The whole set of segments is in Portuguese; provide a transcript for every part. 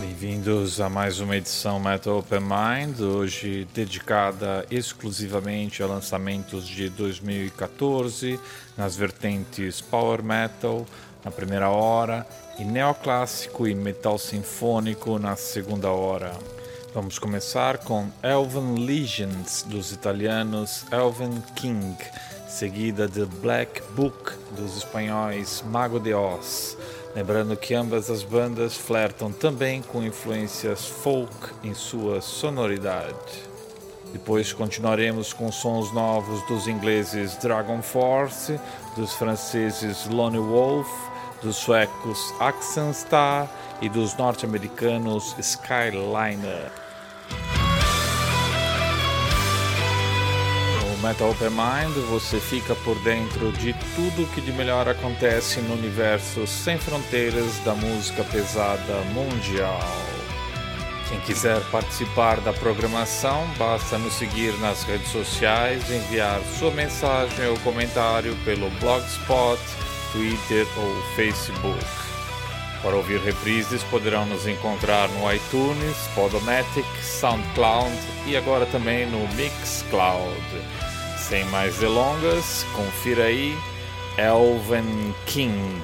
Bem-vindos a mais uma edição Metal Open Mind, hoje dedicada exclusivamente a lançamentos de 2014 nas vertentes Power Metal na primeira hora e neoclássico e metal sinfônico na segunda hora. Vamos começar com Elven Legends dos italianos Elven King, seguida de Black Book dos espanhóis Mago de Oz. Lembrando que ambas as bandas flertam também com influências folk em sua sonoridade. Depois continuaremos com sons novos dos ingleses Dragon Force, dos franceses Lone Wolf, dos suecos Axenstar e dos norte-americanos Skyliner. Metal Open Mind você fica por dentro de tudo que de melhor acontece no universo sem fronteiras da música pesada mundial. Quem quiser participar da programação, basta nos seguir nas redes sociais, enviar sua mensagem ou comentário pelo Blogspot, Twitter ou Facebook. Para ouvir reprises, poderão nos encontrar no iTunes, Podomatic, SoundCloud e agora também no Mixcloud. Sem mais delongas, confira aí Elven King.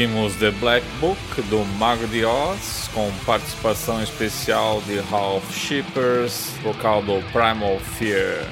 Ouvimos The Black Book do Mago de Oz, com participação especial de Ralph Shippers, vocal do Primal Fear.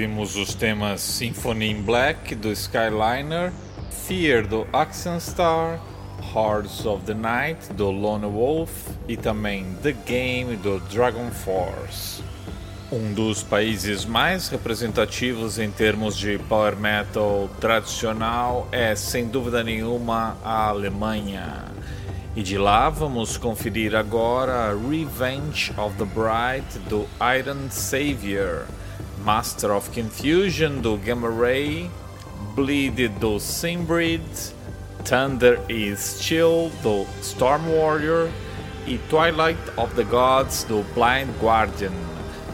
Ouvimos os temas Symphony in Black do Skyliner, Fear do Axiom Star, Hordes of the Night do Lone Wolf e também The Game do Dragon Force. Um dos países mais representativos em termos de power metal tradicional é, sem dúvida nenhuma, a Alemanha. E de lá vamos conferir agora Revenge of the Bride do Iron Savior, Master of Confusion do Gamma Ray, Bleed do Simbrid, Thunder is Chill do Storm Warrior e Twilight of the Gods do Blind Guardian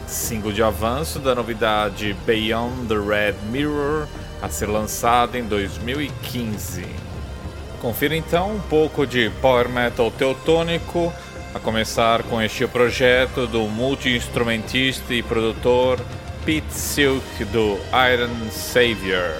single de avanço da novidade Beyond the Red Mirror, a ser lançada em 2015. Confira então um pouco de power metal teutônico, a começar com este projeto do multi-instrumentista e produtor Pete Silk do Iron Savior.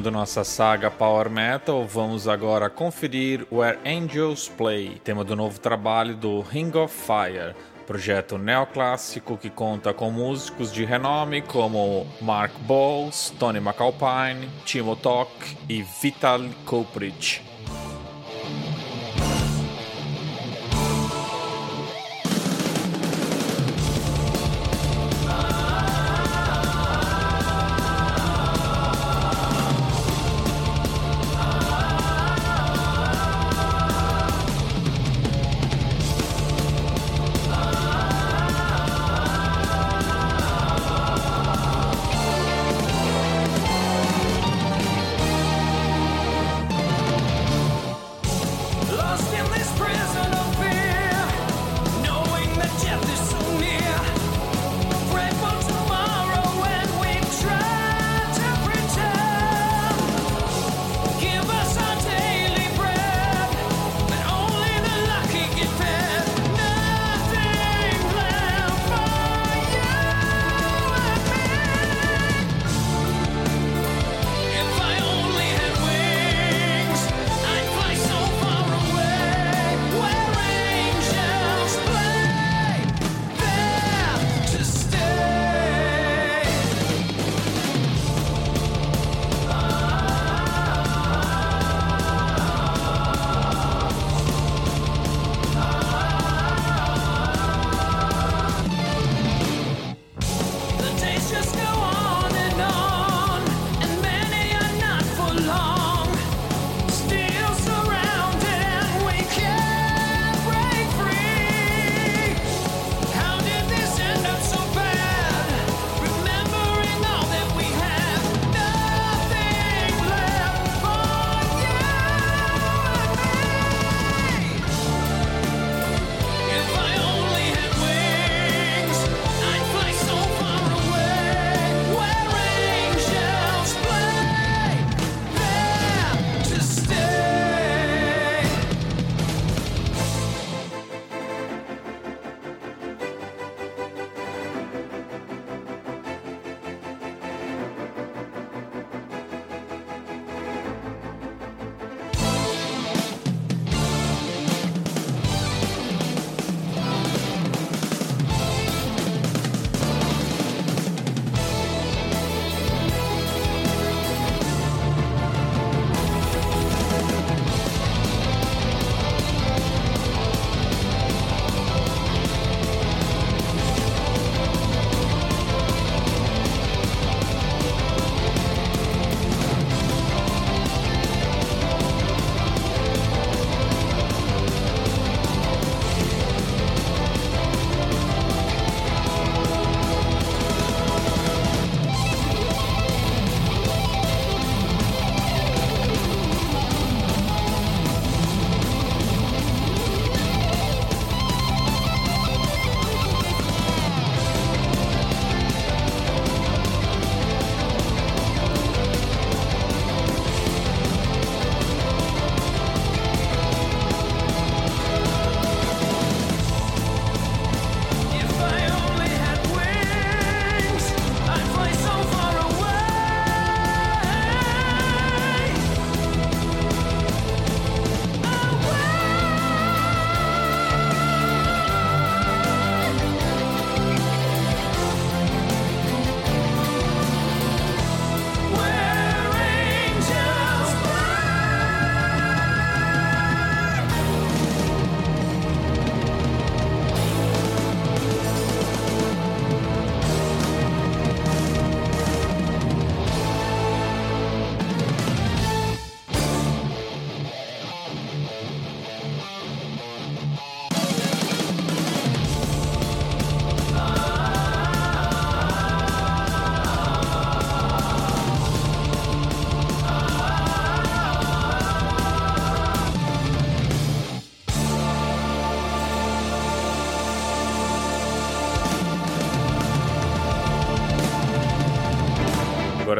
Continuando nossa saga Power Metal, vamos agora conferir Where Angels Play, tema do novo trabalho do Ring of Fire, projeto neoclássico que conta com músicos de renome como Mark Bowles, Tony McAlpine, Timo Tok e Vital Kuprich.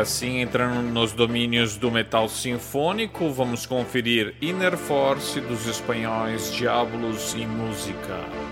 Agora sim, entrando nos domínios do metal sinfônico, vamos conferir Inner Force dos espanhóis Diablos e Música.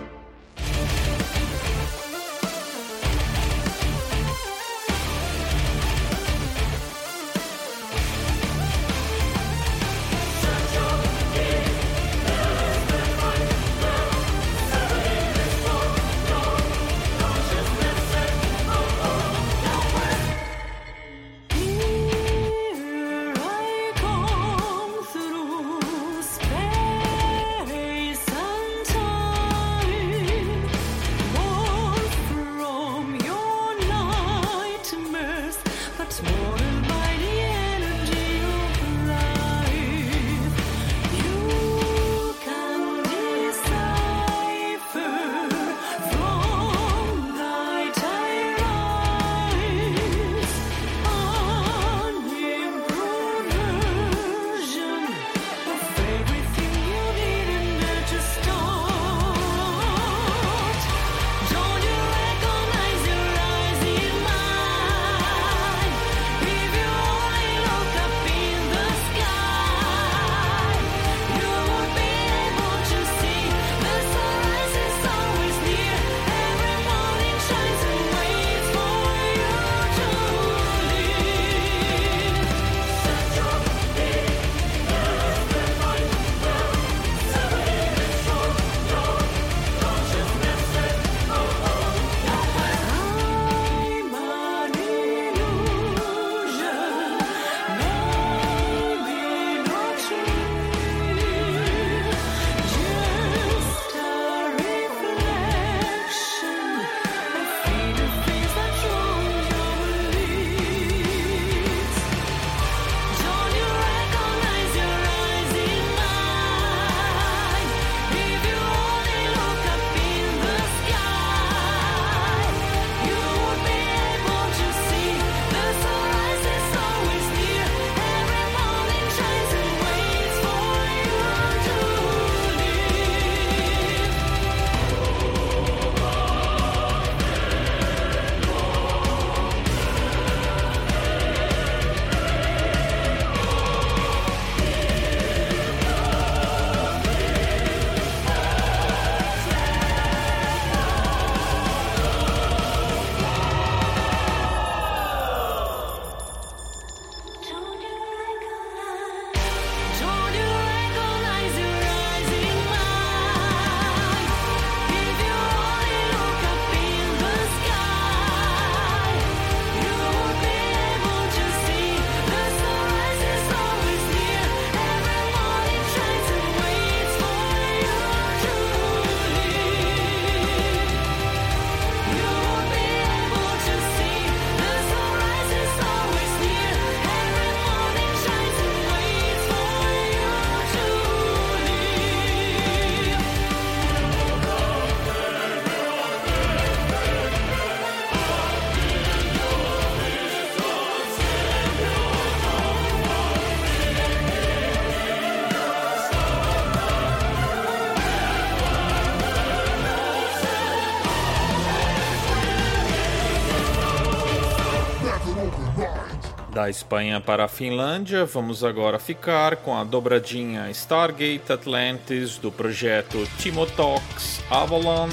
Da Espanha para a Finlândia, vamos agora ficar com a dobradinha Stargate Atlantis do projeto Timotox Avalon,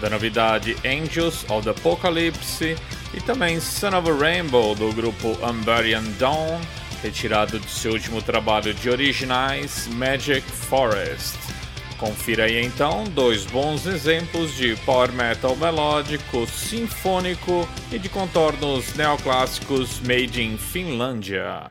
da novidade Angels of the Apocalypse e também Son of a Rainbow do grupo Umbarian Dawn, retirado de seu último trabalho de originais Magic Forest. Confira aí então dois bons exemplos de power metal melódico, sinfônico e de contornos neoclássicos made in Finlândia.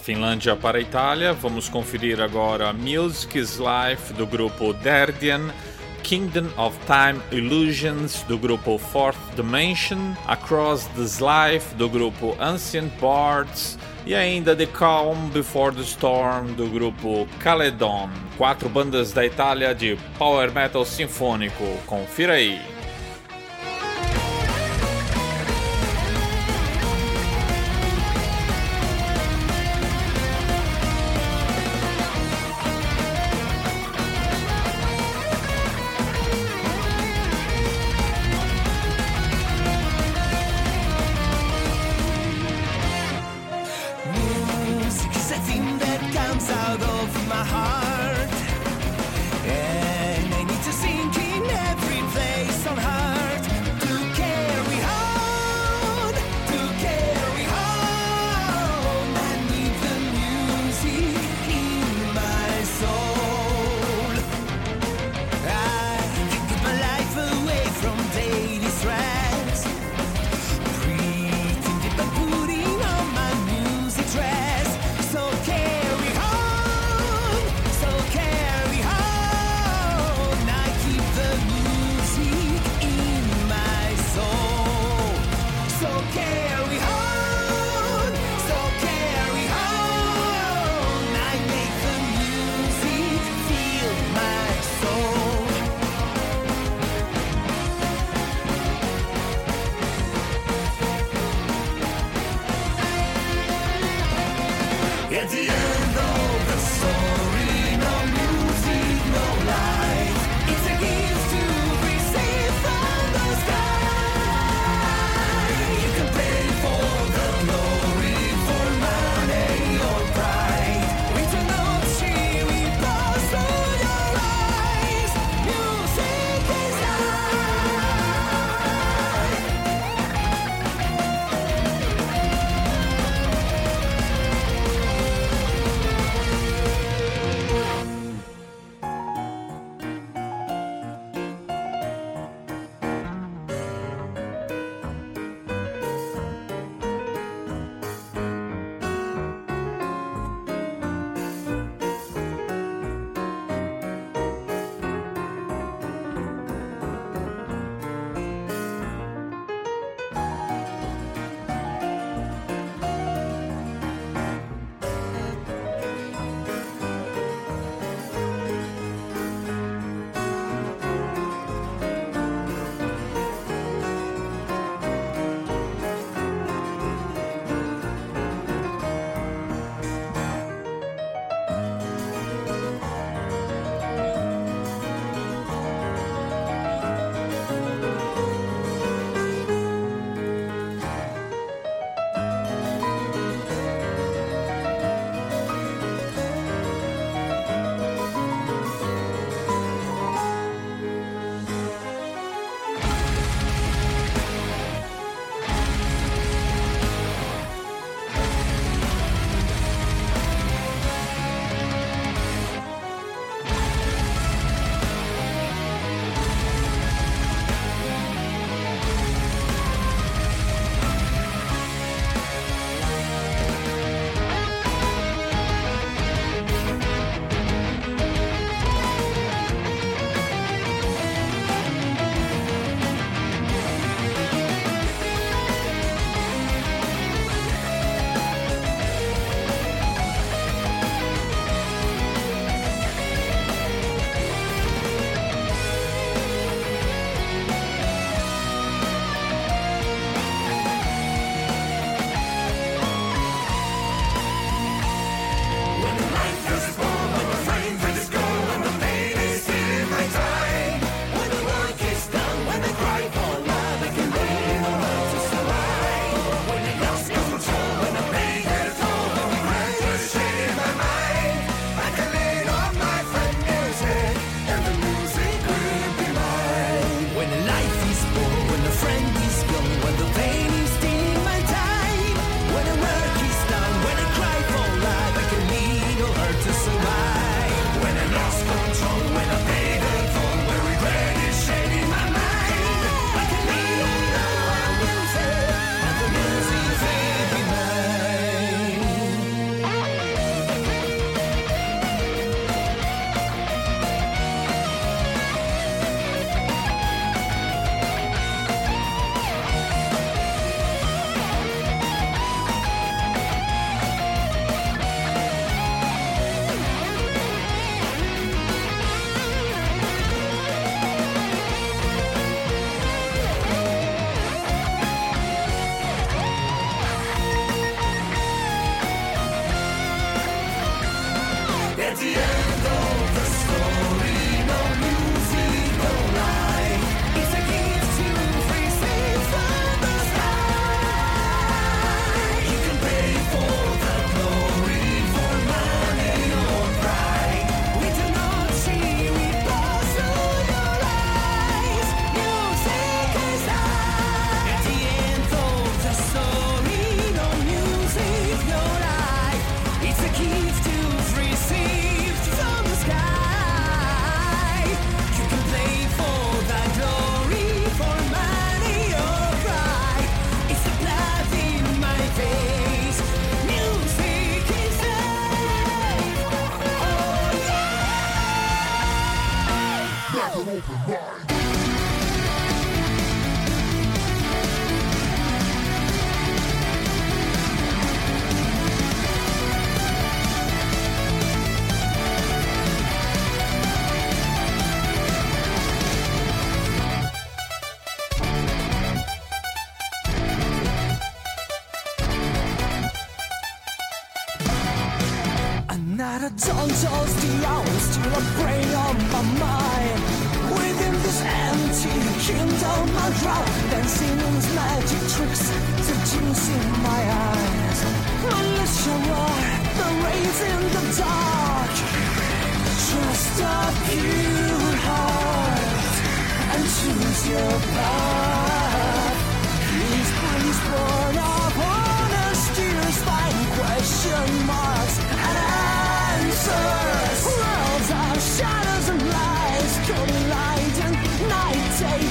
Finlândia para a Itália, vamos conferir agora Music is Life do grupo Derdian, Kingdom of Time Illusions do grupo Fourth Dimension, Across This Life do grupo Ancient Bards e ainda The Calm Before the Storm do grupo Caledon. Quatro bandas da Itália de power metal sinfônico. Confira aí.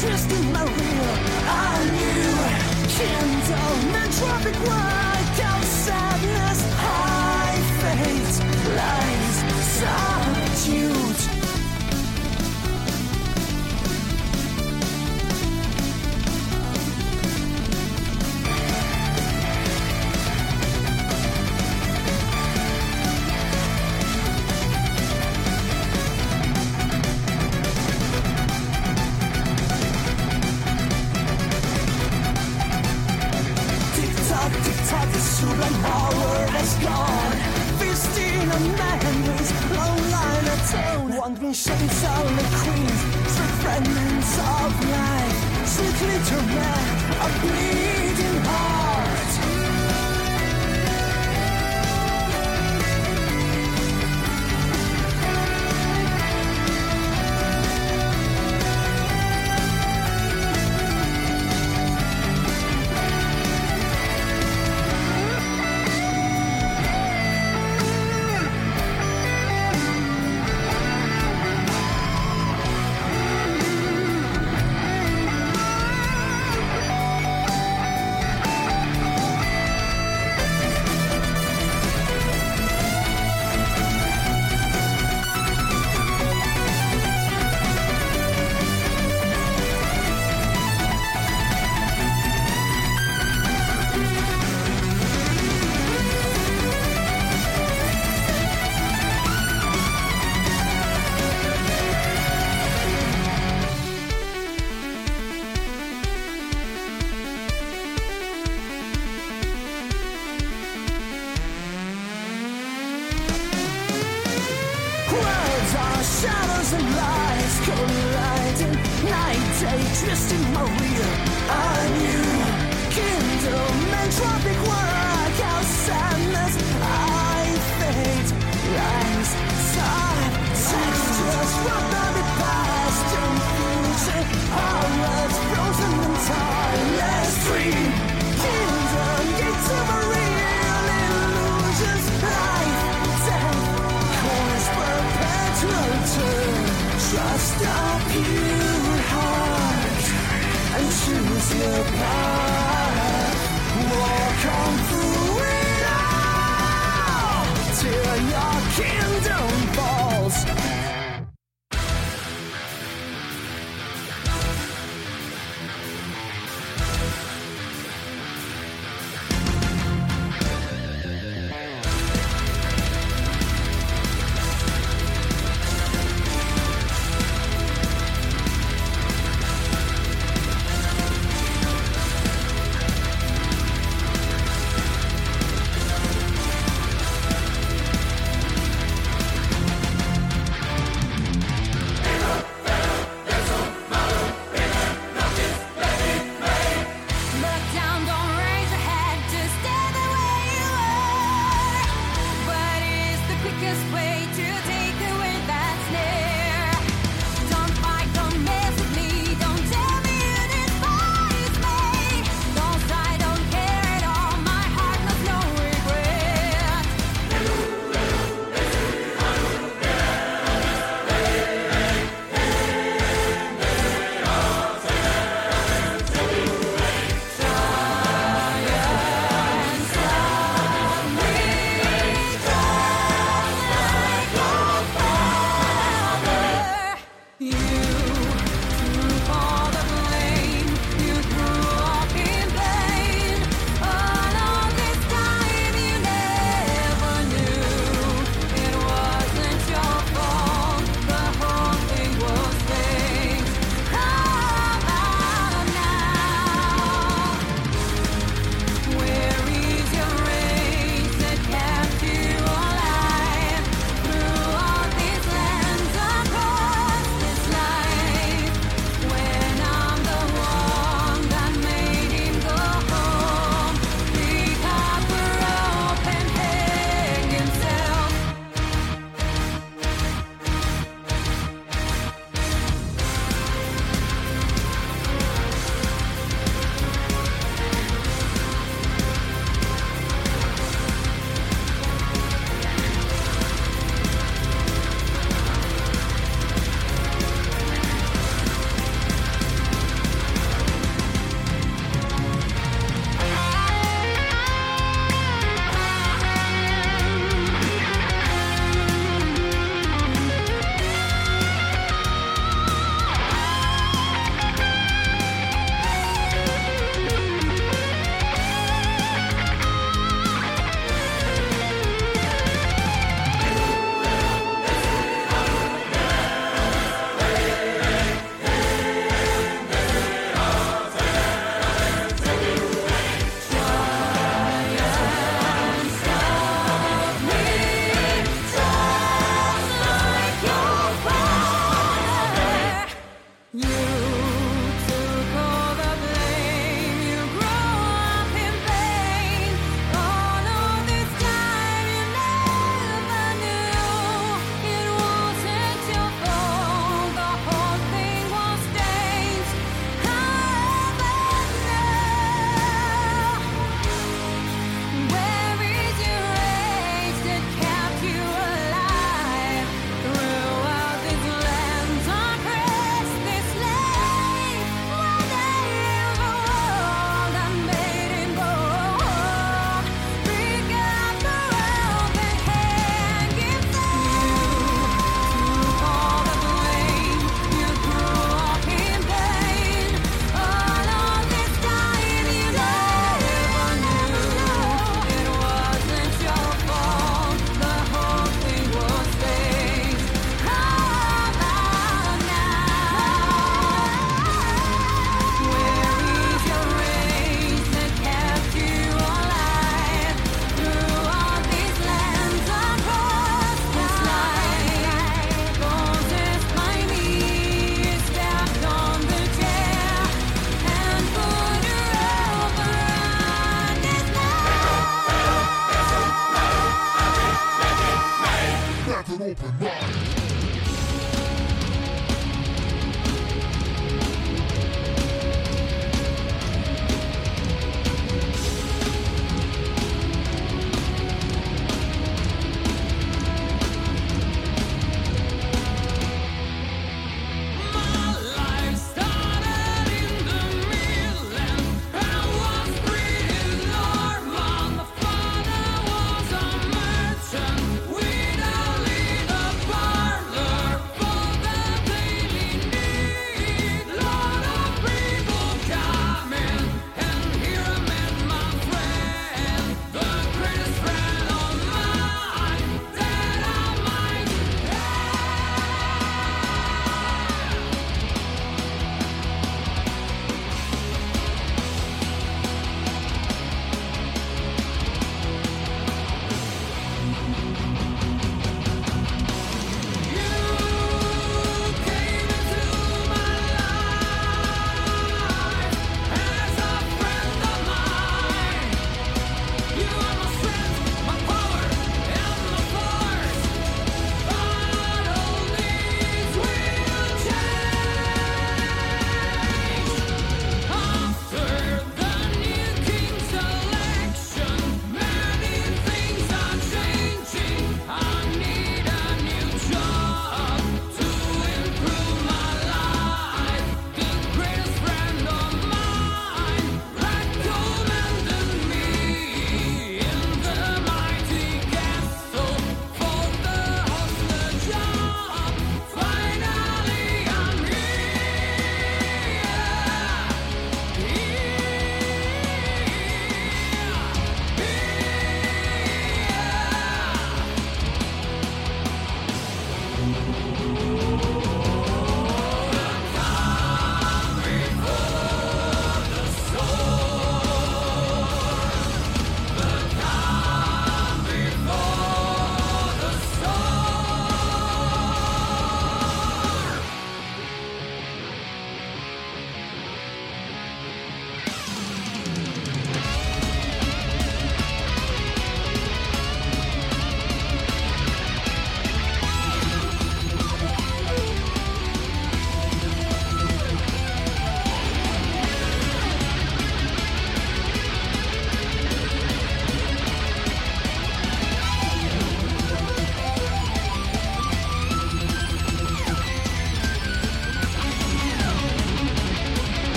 Just in my wheel, I knew Candle, non-tropic wine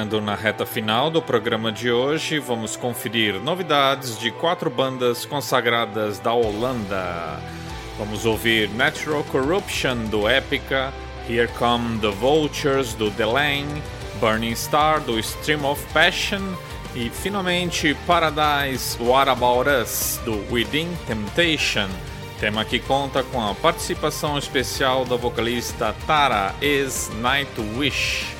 Entrando na reta final do programa de hoje, vamos conferir novidades de quatro bandas consagradas da Holanda. Vamos ouvir Natural Corruption do Epica, Here Come the Vultures do Delane, Burning Star do Stream of Passion e finalmente Paradise What About Us do Within Temptation. Tema que conta com a participação especial da vocalista Tara Is Nightwish.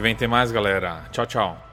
Que vem tem mais, galera. Tchau, tchau.